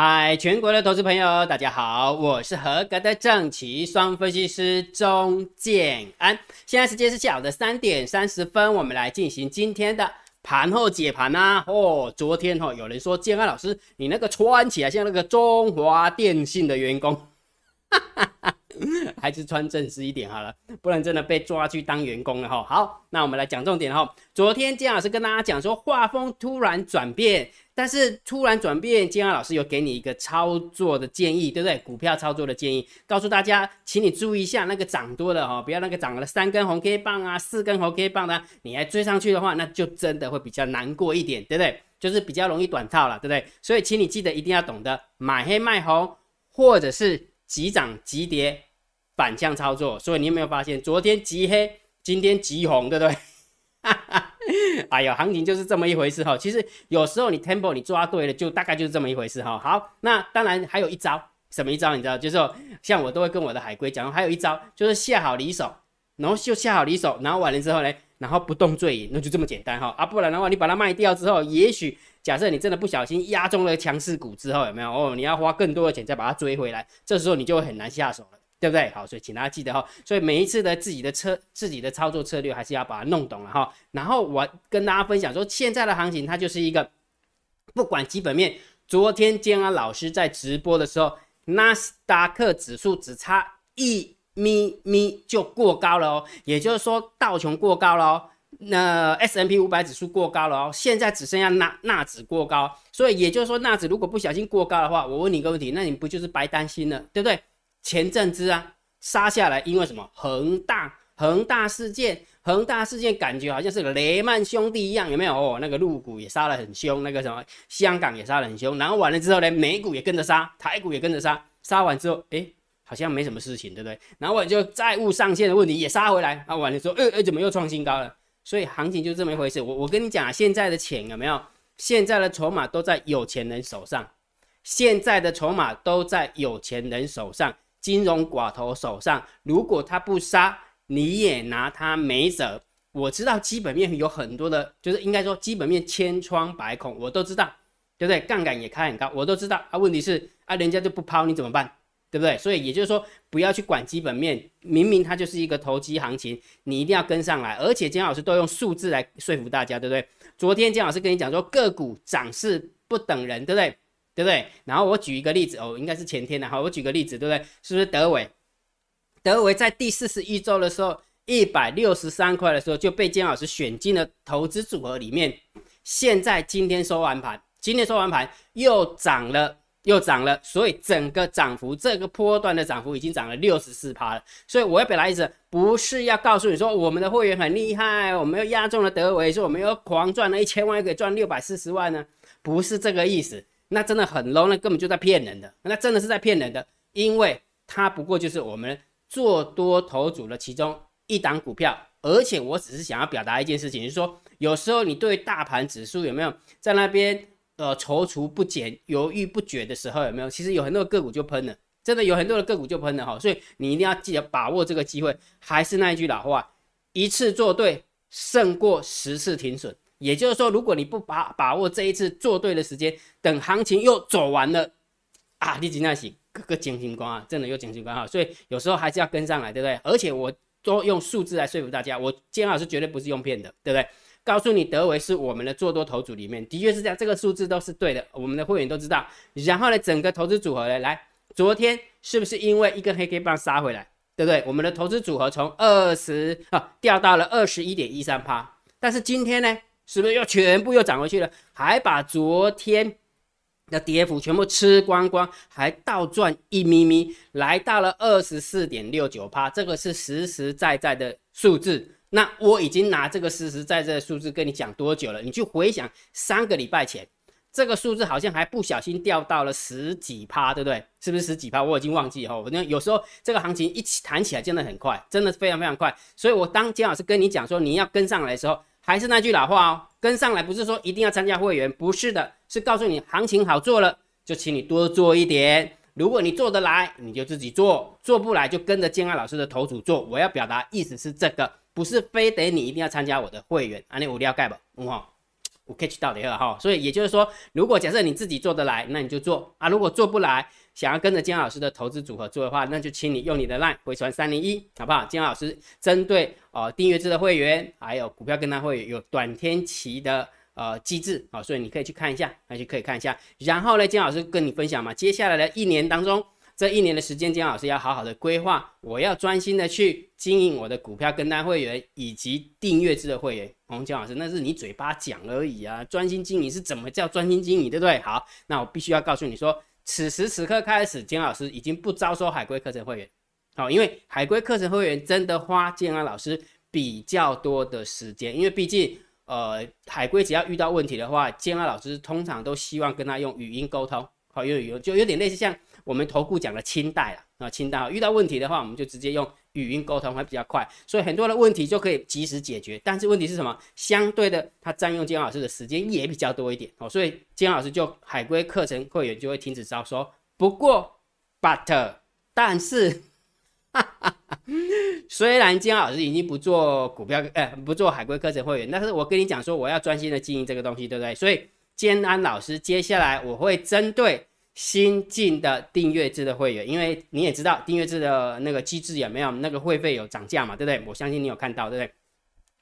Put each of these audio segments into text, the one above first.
嗨，全国的投资朋友，大家好，我是合格的正奇双分析师钟建安。现在时间是下午的三点三十分，我们来进行今天的盘后解盘呐。哦，昨天哦，有人说建安老师，你那个穿起来像那个中华电信的员工。哈哈哈。还是穿正式一点好了，不然真的被抓去当员工了哈。好，那我们来讲重点哈。昨天建老师跟大家讲说，画风突然转变，但是突然转变，姜老师有给你一个操作的建议，对不对？股票操作的建议，告诉大家，请你注意一下那个涨多的哈，不要那个涨了三根红 K 棒啊，四根红 K 棒的，你还追上去的话，那就真的会比较难过一点，对不对？就是比较容易短套了，对不对？所以，请你记得一定要懂得买黑卖红，或者是急涨急跌。反向操作，所以你有没有发现，昨天急黑，今天急红，对不对？哈哈 哎呦，行情就是这么一回事哈。其实有时候你 tempo 你抓对了，就大概就是这么一回事哈。好，那当然还有一招，什么一招？你知道，就是说，像我都会跟我的海龟讲，还有一招就是下好离手，然后就下好离手，然后完了之后呢，然后不动最赢，那就这么简单哈。啊，不然的话，你把它卖掉之后，也许假设你真的不小心压中了强势股之后，有没有？哦，你要花更多的钱再把它追回来，这时候你就会很难下手了。对不对？好，所以请大家记得哈。所以每一次的自己的策、自己的操作策略，还是要把它弄懂了哈。然后我跟大家分享说，现在的行情它就是一个不管基本面。昨天建安老师在直播的时候，纳斯达克指数只差一咪咪就过高了哦，也就是说道琼过高了哦，那 S M P 五百指数过高了哦，现在只剩下纳纳指过高。所以也就是说，纳指如果不小心过高的话，我问你一个问题，那你不就是白担心了，对不对？前阵子啊，杀下来，因为什么？恒大，恒大事件，恒大事件，感觉好像是雷曼兄弟一样，有没有？哦，那个陆股也杀得很凶，那个什么，香港也杀得很凶，然后完了之后呢，美股也跟着杀，台股也跟着杀，杀完之后，哎，好像没什么事情，对不对？然后完就债务上限的问题也杀回来，啊，完了之后，哎哎，怎么又创新高了？所以行情就这么一回事。我我跟你讲啊，现在的钱有没有？现在的筹码都在有钱人手上，现在的筹码都在有钱人手上。金融寡头手上，如果他不杀，你也拿他没辙。我知道基本面有很多的，就是应该说基本面千疮百孔，我都知道，对不对？杠杆也开很高，我都知道。啊，问题是啊，人家就不抛，你怎么办？对不对？所以也就是说，不要去管基本面，明明它就是一个投机行情，你一定要跟上来。而且姜老师都用数字来说服大家，对不对？昨天姜老师跟你讲说，个股涨势不等人，对不对？对不对？然后我举一个例子哦，应该是前天的哈。我举个例子，对不对？是不是德伟？德伟在第四十一周的时候，一百六十三块的时候就被金老师选进了投资组合里面。现在今天收完盘，今天收完盘又涨了，又涨了，所以整个涨幅这个波段的涨幅已经涨了六十四趴了。所以我要表达意思，不是要告诉你说我们的会员很厉害，我们又压中了德伟，说我们又狂赚了一千万，又可以赚六百四十万呢？不是这个意思。那真的很 low，那根本就在骗人的，那真的是在骗人的，因为它不过就是我们做多头组的其中一档股票，而且我只是想要表达一件事情，就是说有时候你对大盘指数有没有在那边呃踌躇不前、犹豫不决的时候，有没有？其实有很多个股就喷了，真的有很多的个股就喷了哈，所以你一定要记得把握这个机会。还是那一句老话，一次做对胜过十次停损。也就是说，如果你不把把握这一次做对的时间，等行情又走完了啊，你今天是各个惊心光啊，真的有惊心光啊，所以有时候还是要跟上来，对不对？而且我都用数字来说服大家，我今天老师绝对不是用骗的，对不对？告诉你德维是我们的做多头组里面的确是这样，这个数字都是对的，我们的会员都知道。然后呢，整个投资组合呢，来，昨天是不是因为一根黑 K 棒杀回来，对不对？我们的投资组合从二十啊掉到了二十一点一三趴，但是今天呢？是不是又全部又涨回去了？还把昨天的跌幅全部吃光光，还倒赚一咪咪，来到了二十四点六九趴，这个是实实在在的数字。那我已经拿这个实实在在的数字跟你讲多久了？你去回想三个礼拜前，这个数字好像还不小心掉到了十几趴，对不对？是不是十几趴？我已经忘记哈。反正有时候这个行情一起弹起来真的很快，真的是非常非常快。所以我当姜老师跟你讲说你要跟上来的时候。还是那句老话哦，跟上来不是说一定要参加会员，不是的，是告诉你行情好做了，就请你多做一点。如果你做得来，你就自己做；做不来，就跟着建安老师的头组做。我要表达意思是这个，不是非得你一定要参加我的会员。啊，你五六盖吧，嗯，我 catch 到的哈，所以也就是说，如果假设你自己做得来，那你就做啊；如果做不来，想要跟着姜老师的投资组合做的话，那就请你用你的 line 回传三零一，好不好？姜老师针对哦订阅制的会员，还有股票跟单会有短天期的呃机制啊，所以你可以去看一下，那就可以看一下。然后呢，姜老师跟你分享嘛，接下来的一年当中。这一年的时间，姜老师要好好的规划，我要专心的去经营我的股票跟单会员以及订阅制的会员。洪姜老师，那是你嘴巴讲而已啊，专心经营是怎么叫专心经营，对不对？好，那我必须要告诉你说，此时此刻开始，姜老师已经不招收海归课程会员，好，因为海归课程会员真的花建安老师比较多的时间，因为毕竟，呃，海归只要遇到问题的话，建安老师通常都希望跟他用语音沟通，好，用语就有点类似像。我们投顾讲的清代了啊，清代遇到问题的话，我们就直接用语音沟通会比较快，所以很多的问题就可以及时解决。但是问题是什么？相对的，它占用金老师的时间也比较多一点哦，所以金老师就海归课程会员就会停止招收。不过，but，但是，虽然金老师已经不做股票，呃，不做海归课程会员，但是我跟你讲说，我要专心的经营这个东西，对不对？所以，坚安老师接下来我会针对。新进的订阅制的会员，因为你也知道订阅制的那个机制也没有那个会费有涨价嘛，对不对？我相信你有看到，对不对？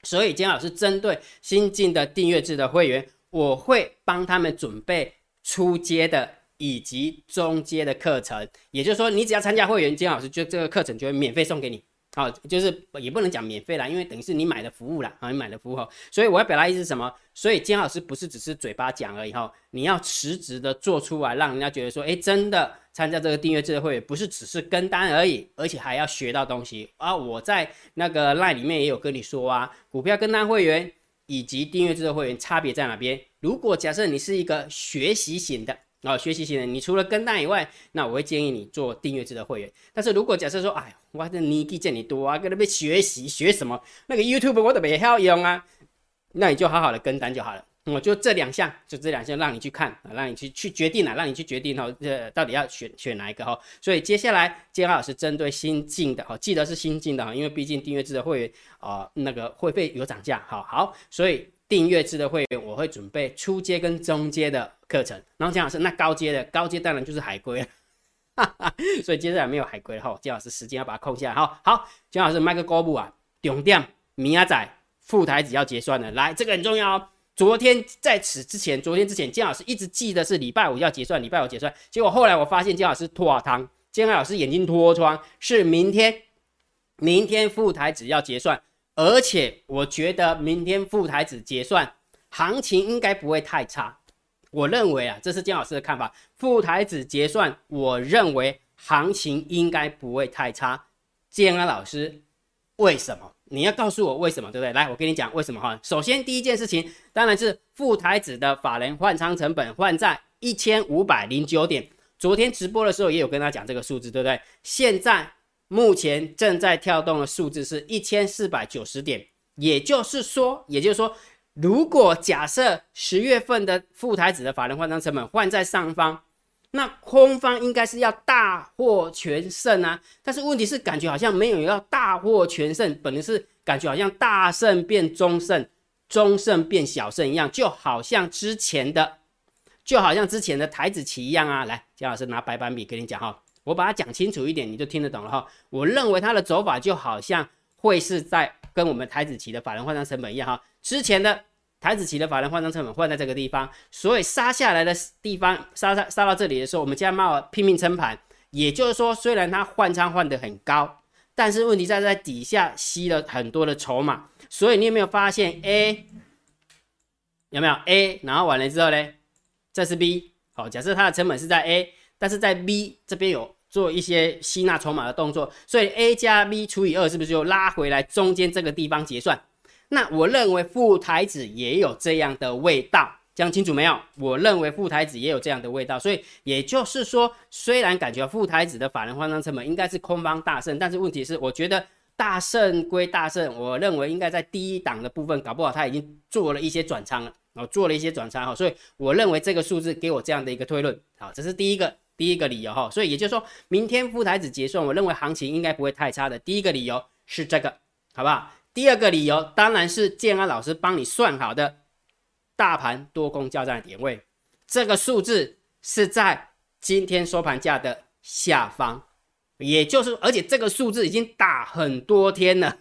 所以金老师针对新进的订阅制的会员，我会帮他们准备初阶的以及中阶的课程，也就是说，你只要参加会员，金老师就这个课程就会免费送给你。好，就是也不能讲免费啦，因为等于是你买的服务啦，啊，你买的服务，所以我要表达意思是什么？所以金老师不是只是嘴巴讲而已哈，你要实质的做出来，让人家觉得说，哎，真的参加这个订阅制的会员，不是只是跟单而已，而且还要学到东西啊！我在那个 line 里面也有跟你说啊，股票跟单会员以及订阅制的会员差别在哪边？如果假设你是一个学习型的。啊，学习型的，你除了跟单以外，那我会建议你做订阅制的会员。但是如果假设说，哎，我这年纪见你多啊，跟那边学习学什么？那个 YouTube 我都没好用啊，那你就好好的跟单就好了。我就这两项，就这两项让你去看啊，让你去去决定了，让你去决定哦，这到底要选选哪一个哈。所以接下来，建浩老师针对新进的哈，记得是新进的哈，因为毕竟订阅制的会员啊，那个会费有涨价，好好，所以。订阅制的会员，我会准备初阶跟中阶的课程，然后姜老师那高阶的高阶当然就是海龟了，所以接下来没有海龟哈，姜老师时间要把它空下来，哈好，姜老师麦克高布啊，重点米亚仔副台子要结算了，来这个很重要哦。昨天在此之前，昨天之前姜老师一直记得是礼拜五要结算，礼拜五结算，结果后来我发现姜老师拖汤，姜老师眼睛脱窗，是明天，明天副台子要结算。而且我觉得明天富台子结算行情应该不会太差，我认为啊，这是姜老师的看法。富台子结算，我认为行情应该不会太差。建安老师，为什么？你要告诉我为什么，对不对？来，我跟你讲为什么哈。首先第一件事情，当然是富台子的法人换仓成本换在一千五百零九点。昨天直播的时候也有跟他讲这个数字，对不对？现在。目前正在跳动的数字是一千四百九十点，也就是说，也就是说，如果假设十月份的副台子的法人换仓成本换在上方，那空方应该是要大获全胜啊。但是问题是，感觉好像没有要大获全胜，本来是感觉好像大胜变中胜，中胜变小胜一样，就好像之前的，就好像之前的台子棋一样啊。来，姜老师拿白板笔跟你讲哈。我把它讲清楚一点，你就听得懂了哈。我认为它的走法就好像会是在跟我们台子期的法人换仓成本一样哈。之前的台子期的法人换仓成本换在这个地方，所以杀下来的地方杀杀杀到这里的时候，我们家猫拼命撑盘。也就是说，虽然它换仓换得很高，但是问题在在底下吸了很多的筹码。所以你有没有发现 A 有没有 A？然后完了之后呢，这是 B。好，假设它的成本是在 A，但是在 B 这边有。做一些吸纳筹码的动作，所以 A 加 B 除以二是不是就拉回来中间这个地方结算？那我认为副台子也有这样的味道，讲清楚没有？我认为副台子也有这样的味道，所以也就是说，虽然感觉副台子的法人换仓成本应该是空方大胜，但是问题是，我觉得大胜归大胜，我认为应该在第一档的部分，搞不好他已经做了一些转仓了，哦做了一些转仓哈，所以我认为这个数字给我这样的一个推论，好，这是第一个。第一个理由哈，所以也就是说明天富台子结算，我认为行情应该不会太差的。第一个理由是这个，好不好？第二个理由当然是建安老师帮你算好的大盘多空交战的点位，这个数字是在今天收盘价的下方，也就是而且这个数字已经打很多天了。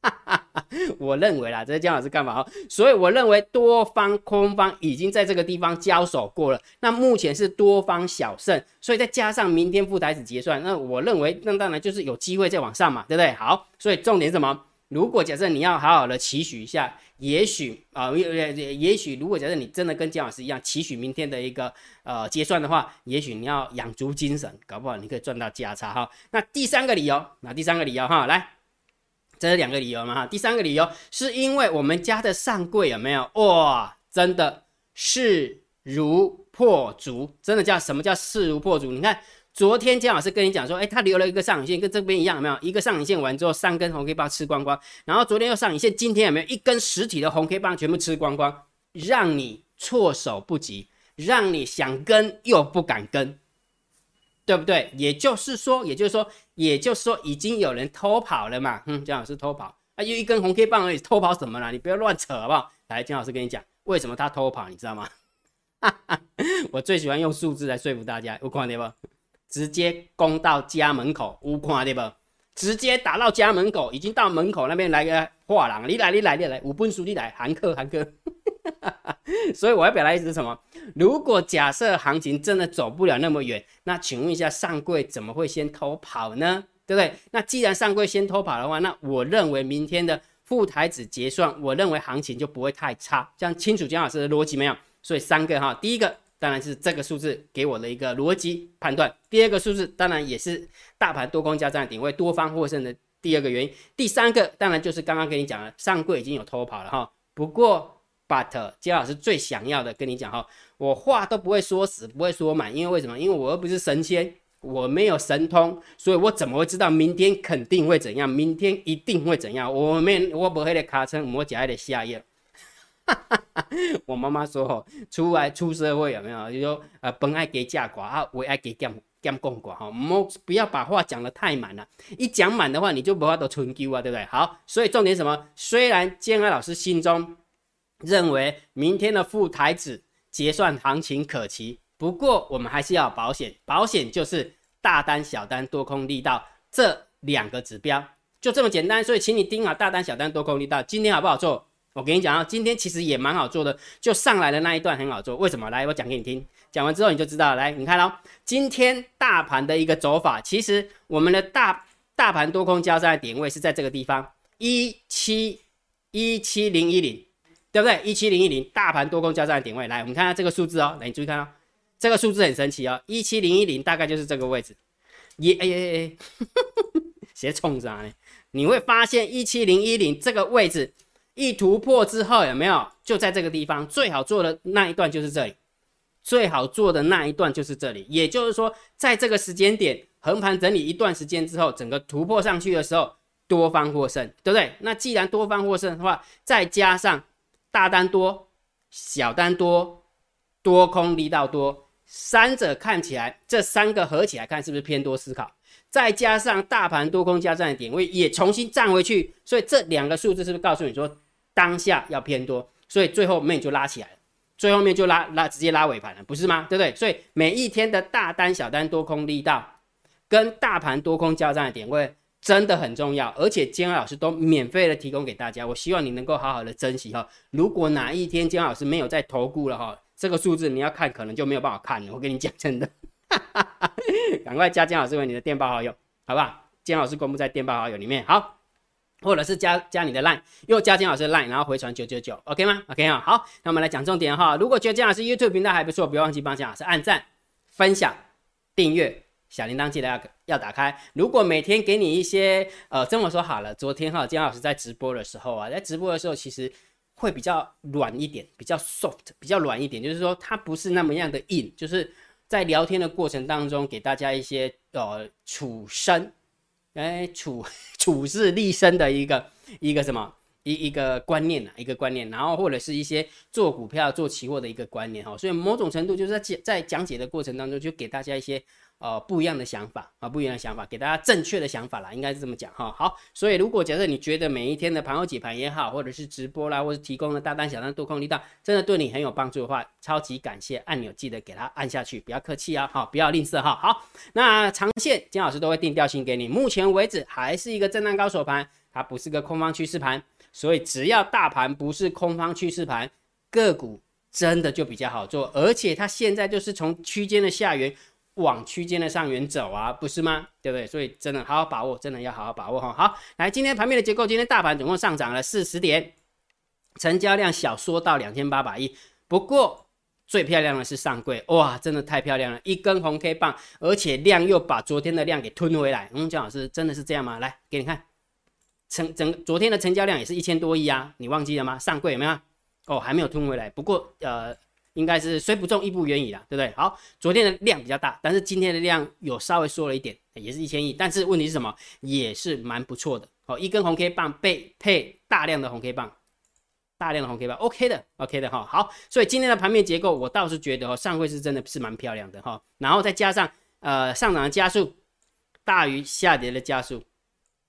我认为啦，这是姜老师干嘛？所以我认为多方空方已经在这个地方交手过了，那目前是多方小胜，所以再加上明天副台子结算，那我认为那当然就是有机会再往上嘛，对不对？好，所以重点什么？如果假设你要好好的期许一下，也许啊，也也也许如果假设你真的跟姜老师一样期许明天的一个呃结算的话，也许你要养足精神，搞不好你可以赚到价差哈。那第三个理由，那第三个理由哈，来。这是两个理由嘛哈，第三个理由是因为我们家的上柜有没有哇？真的势如破竹，真的叫什么叫势如破竹？你看昨天姜老师跟你讲说，哎，他留了一个上影线，跟这边一样，有没有？一个上影线完之后，三根红 K 棒吃光光，然后昨天又上影线，今天有没有一根实体的红 K 棒全部吃光光，让你措手不及，让你想跟又不敢跟。对不对？也就是说，也就是说，也就是说，已经有人偷跑了嘛？嗯，姜老师偷跑啊，就一根红 K 棒而已，偷跑什么了？你不要乱扯好不好？来，姜老师跟你讲，为什么他偷跑，你知道吗？我最喜欢用数字来说服大家，有看到不？直接攻到家门口，有看到不？直接打到家门口，已经到门口那边来个画廊，你来，你来，你来，五本书你来，韩克，韩克。所以我要表达意思是什么？如果假设行情真的走不了那么远，那请问一下上柜怎么会先偷跑呢？对不对？那既然上柜先偷跑的话，那我认为明天的副台子结算，我认为行情就不会太差。这样清楚姜老师的逻辑没有？所以三个哈，第一个当然是这个数字给我的一个逻辑判断，第二个数字当然也是大盘多空交战点位多方获胜的第二个原因，第三个当然就是刚刚跟你讲了，上柜已经有偷跑了哈。不过。But 姜老师最想要的跟你讲哈，我话都不会说死，不会说满，因为为什么？因为我又不是神仙，我没有神通，所以我怎么会知道明天肯定会怎样？明天一定会怎样？我没我不会的卡车，我脚还得下夜。我妈妈说吼，出来出社会有没有？就说呃，本爱给价寡啊，为爱给减减共寡哈，莫不要把话讲的太满了，一讲满的话，你就不法都存丢啊，对不对？好，所以重点什么？虽然建安老师心中。认为明天的副台子结算行情可期，不过我们还是要保险，保险就是大单、小单、多空力道这两个指标，就这么简单。所以，请你盯好大单、小单、多空力道。今天好不好做？我跟你讲啊，今天其实也蛮好做的，就上来的那一段很好做。为什么？来，我讲给你听。讲完之后你就知道。来，你看哦，今天大盘的一个走法，其实我们的大大盘多空交战的点位是在这个地方，一七一七零一零。对不对？一七零一零大盘多空交战的点位，来，我们看下这个数字哦。来，你注意看哦，这个数字很神奇哦。一七零一零大概就是这个位置。耶哎哎哎，斜冲啥呢？你会发现一七零一零这个位置一突破之后，有没有？就在这个地方，最好做的那一段就是这里，最好做的那一段就是这里。也就是说，在这个时间点横盘整理一段时间之后，整个突破上去的时候，多方获胜，对不对？那既然多方获胜的话，再加上大单多，小单多，多空力道多，三者看起来，这三个合起来看是不是偏多思考？再加上大盘多空交战的点位也重新站回去，所以这两个数字是不是告诉你说当下要偏多？所以最后面就拉起来了，最后面就拉拉直接拉尾盘了，不是吗？对不对？所以每一天的大单、小单、多空力道跟大盘多空交战的点位。真的很重要，而且姜老师都免费的提供给大家，我希望你能够好好的珍惜哈。如果哪一天姜老师没有再投顾了哈，这个数字你要看可能就没有办法看了。我跟你讲真的，赶快加姜老师为你的电报好友，好不好？姜老师公布在电报好友里面，好，或者是加加你的 line，又加姜老师的 line，然后回传九九九，OK 吗？OK 啊，好，那我们来讲重点哈。如果觉得姜老师 YouTube 频道还不错，不要忘记帮姜老师按赞、分享、订阅。小铃铛记得要要打开。如果每天给你一些，呃，这么说好了，昨天哈姜老师在直播的时候啊，在直播的时候其实会比较软一点，比较 soft，比较软一点，就是说它不是那么样的硬，就是在聊天的过程当中给大家一些呃处身，哎处 处事立身的一个一个什么一一个观念啊，一个观念，然后或者是一些做股票做期货的一个观念哈，所以某种程度就是在讲在讲解的过程当中就给大家一些。呃不一样的想法啊，不一样的想法，给大家正确的想法啦，应该是这么讲哈。好，所以如果假设你觉得每一天的盘后解盘也好，或者是直播啦，或者提供的大单小单多空力道，真的对你很有帮助的话，超级感谢按钮记得给它按下去，不要客气啊，好，不要吝啬哈。好，那长线金老师都会定调性给你，目前为止还是一个震荡高手盘，它不是个空方趋势盘。所以只要大盘不是空方趋势盘，个股真的就比较好做，而且它现在就是从区间的下缘往区间的上缘走啊，不是吗？对不对？所以真的好好把握，真的要好好把握哈。好，来今天盘面的结构，今天大盘总共上涨了四十点，成交量小缩到两千八百亿。不过最漂亮的是上柜，哇，真的太漂亮了，一根红 K 棒，而且量又把昨天的量给吞回来。嗯，姜老师真的是这样吗？来给你看。成整昨天的成交量也是一千多亿啊，你忘记了吗？上柜有没有？哦，还没有吞回来。不过呃，应该是虽不中亦不远矣啦，对不对？好，昨天的量比较大，但是今天的量有稍微缩了一点，也是一千亿。但是问题是什么？也是蛮不错的。哦，一根红 K 棒被配大量的红 K 棒，大量的红 K 棒，OK 的，OK 的哈。好，所以今天的盘面结构，我倒是觉得哦，上会是真的是蛮漂亮的哈。然后再加上呃上涨的加速大于下跌的加速。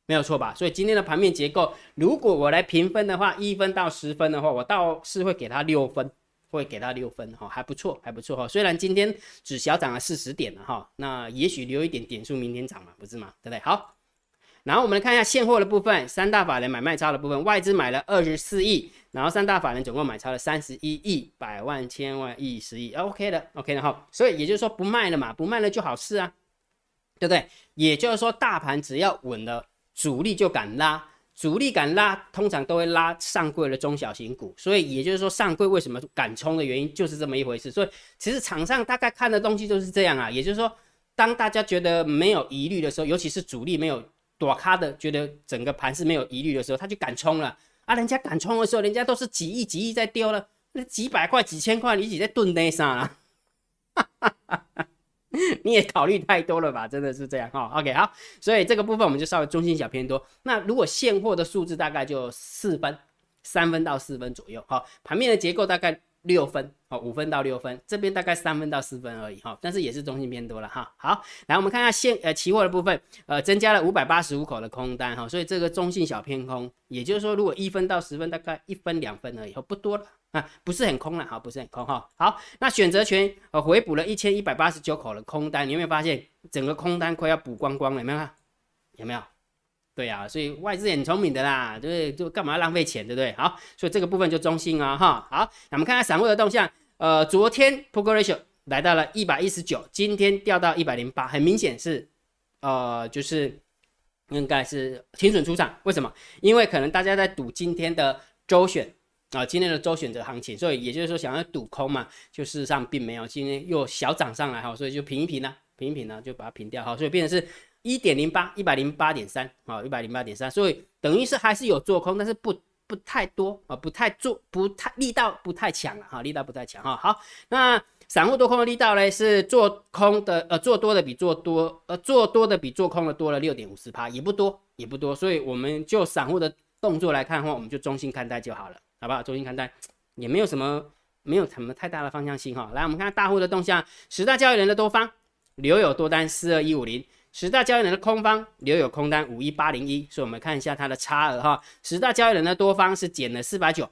没有错吧？所以今天的盘面结构，如果我来评分的话，一分到十分的话，我倒是会给它六分，会给到六分哈，还不错，还不错哈。虽然今天只小涨了四十点了哈，那也许留一点点数，明天涨嘛，不是吗？对不对？好，然后我们来看一下现货的部分，三大法人买卖超的部分，外资买了二十四亿，然后三大法人总共买超了三十一亿，百万、千万、亿、十亿，OK 的，OK 的哈。所以也就是说不卖了嘛，不卖了就好事啊，对不对？也就是说大盘只要稳了。主力就敢拉，主力敢拉，通常都会拉上柜的中小型股，所以也就是说上柜为什么敢冲的原因就是这么一回事。所以其实场上大概看的东西就是这样啊，也就是说，当大家觉得没有疑虑的时候，尤其是主力没有躲咖的，觉得整个盘是没有疑虑的时候，他就敢冲了啊。人家敢冲的时候，人家都是几亿几亿在丢了，那几百块几千块，你一直在蹲那上了。你也考虑太多了吧，真的是这样哈。OK，好，所以这个部分我们就稍微中心小偏多。那如果现货的数字大概就四分，三分到四分左右。好，盘面的结构大概六分，哦，五分到六分，这边大概三分到四分而已哈。但是也是中心偏多了哈。好，来我们看一下现呃期货的部分，呃增加了五百八十五口的空单哈，所以这个中性小偏空，也就是说如果一分到十分大概一分两分而已，不多了。啊，不是很空了，好，不是很空哈。好，那选择权呃回补了一千一百八十九口的空单，你有没有发现整个空单快要补光光了？有没有？有没有？对呀，所以外资很聪明的啦，对不对？就干嘛浪费钱，对不对？好，所以这个部分就中性啊，哈。好，那我们看看散户的动向，呃，昨天 p o g r a t i o n 来到了一百一十九，今天掉到一百零八，很明显是呃，就是应该是停损出场。为什么？因为可能大家在赌今天的周选。啊，今天的周选择行情，所以也就是说想要赌空嘛，就事实上并没有，今天又小涨上来哈，所以就平一平呢，平一平呢就把它平掉哈，所以变成是一点零八，一百零八点三，啊，一百零八点三，所以等于是还是有做空，但是不不太多啊，不太做，不太力道不太强了哈，力道不太强哈。好，那散户多空的力道呢，是做空的呃做多的比做多呃做多的比做空的多了六点五十趴，也不多也不多，所以我们就散户的动作来看的话，我们就中性看待就好了。好不好？中心看待，也没有什么，没有什么太大的方向性哈。来，我们看大户的动向，十大交易人的多方留有多单四二一五零，十大交易人的空方留有空单五一八零一。所以我们看一下它的差额哈，十大交易人的多方是减了四百九，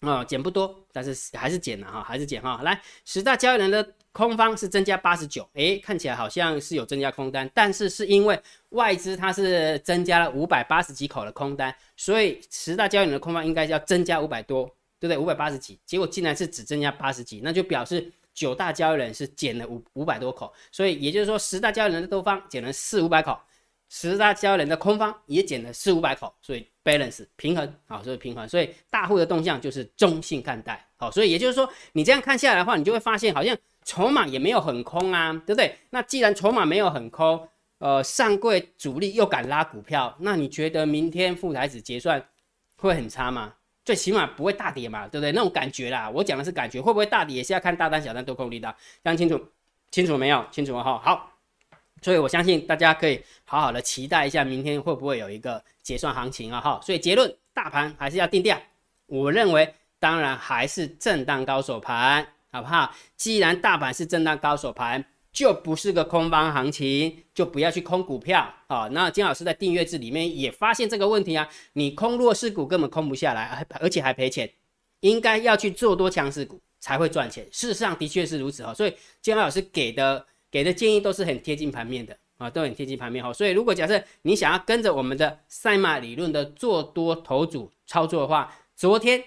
哦，减不多，但是还是减了哈，还是减哈。来，十大交易人的空方是增加八十九，诶，看起来好像是有增加空单，但是是因为外资它是增加了五百八十几口的空单。所以十大交易人的空方应该要增加五百多，对不对？五百八十几，结果竟然是只增加八十几，那就表示九大交易人是减了五五百多口。所以也就是说，十大交易人的多方减了四五百口，十大交易人的空方也减了四五百口，所以 balance 平衡，好，所以平衡。所以大户的动向就是中性看待，好，所以也就是说，你这样看下来的话，你就会发现好像筹码也没有很空啊，对不对？那既然筹码没有很空。呃，上柜主力又敢拉股票，那你觉得明天富台子结算会很差吗？最起码不会大跌嘛，对不对？那种感觉啦，我讲的是感觉，会不会大跌也是要看大单、小单、多空力道，讲清楚，清楚没有？清楚哈，好，所以我相信大家可以好好的期待一下明天会不会有一个结算行情啊，哈，所以结论，大盘还是要定调，我认为当然还是震荡高手盘，好不好？既然大盘是震荡高手盘。就不是个空方行情，就不要去空股票啊。那金老师在订阅制里面也发现这个问题啊，你空弱势股根本空不下来，而且还赔钱，应该要去做多强势股才会赚钱。事实上的确是如此哈，所以金老师给的给的建议都是很贴近盘面的啊，都很贴近盘面哈。所以如果假设你想要跟着我们的赛马理论的做多头组操作的话，昨天。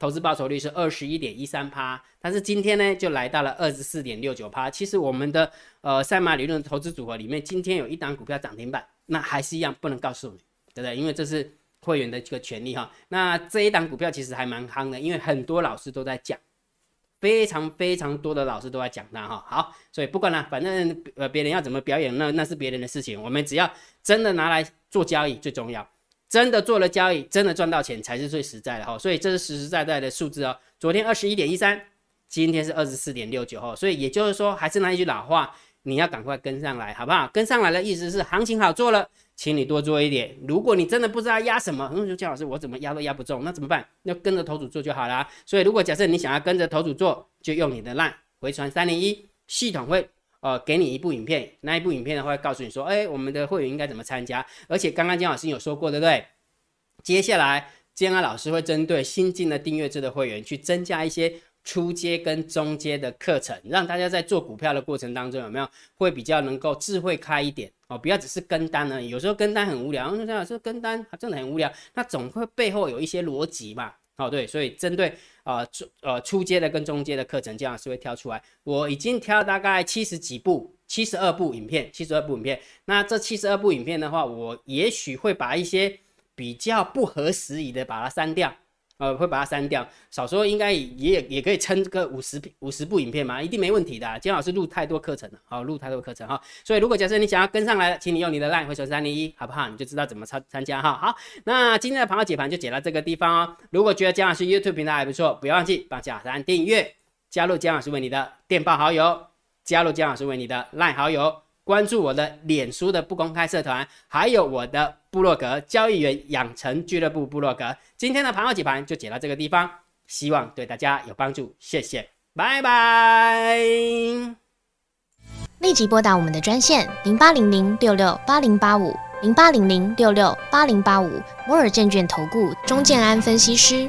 投资报酬率是二十一点一三趴，但是今天呢就来到了二十四点六九趴。其实我们的呃赛马理论投资组合里面，今天有一档股票涨停板，那还是一样不能告诉你，对不对？因为这是会员的这个权利哈。那这一档股票其实还蛮夯的，因为很多老师都在讲，非常非常多的老师都在讲它哈。好，所以不管了，反正呃别人要怎么表演，那那是别人的事情，我们只要真的拿来做交易最重要。真的做了交易，真的赚到钱才是最实在的哈，所以这是实实在在的数字哦。昨天二十一点一三，今天是二十四点六九哈，所以也就是说，还是那一句老话，你要赶快跟上来，好不好？跟上来的意思是行情好做了，请你多做一点。如果你真的不知道压什么，嗯，姜老师我怎么压都压不中，那怎么办？要跟着头主做就好啦。所以如果假设你想要跟着头主做，就用你的 line 回传三零一，系统会。呃，给你一部影片，那一部影片的话，告诉你说，哎，我们的会员应该怎么参加？而且刚刚姜老师有说过，对不对？接下来姜老师会针对新进的订阅制的会员，去增加一些初阶跟中阶的课程，让大家在做股票的过程当中，有没有会比较能够智慧开一点哦？不要只是跟单而已，有时候跟单很无聊，姜老师跟单真的很无聊，那总会背后有一些逻辑嘛。哦，对，所以针对啊初呃初阶的跟中阶的课程，这样是会挑出来。我已经挑大概七十几部，七十二部影片，七十二部影片。那这七十二部影片的话，我也许会把一些比较不合时宜的把它删掉。呃，会把它删掉，少说应该也也可以撑个五十五十部影片嘛，一定没问题的。金老师录太多课程了，好，录太多课程哈。所以如果假设你想要跟上来的，请你用你的 line 回手三零一，好不好？你就知道怎么参参加哈。好，那今天的盘后解盘就解到这个地方哦。如果觉得姜老师 YouTube 频道还不错，不要忘记帮姜老师按订阅，加入姜老师为你的电报好友，加入姜老师为你的 line 好友。关注我的脸书的不公开社团，还有我的部落格交易员养成俱乐部部落格。今天的盘后解盘就解到这个地方，希望对大家有帮助，谢谢，拜拜。立即拨打我们的专线零八零零六六八零八五零八零零六六八零八五摩尔证券投顾钟建安分析师。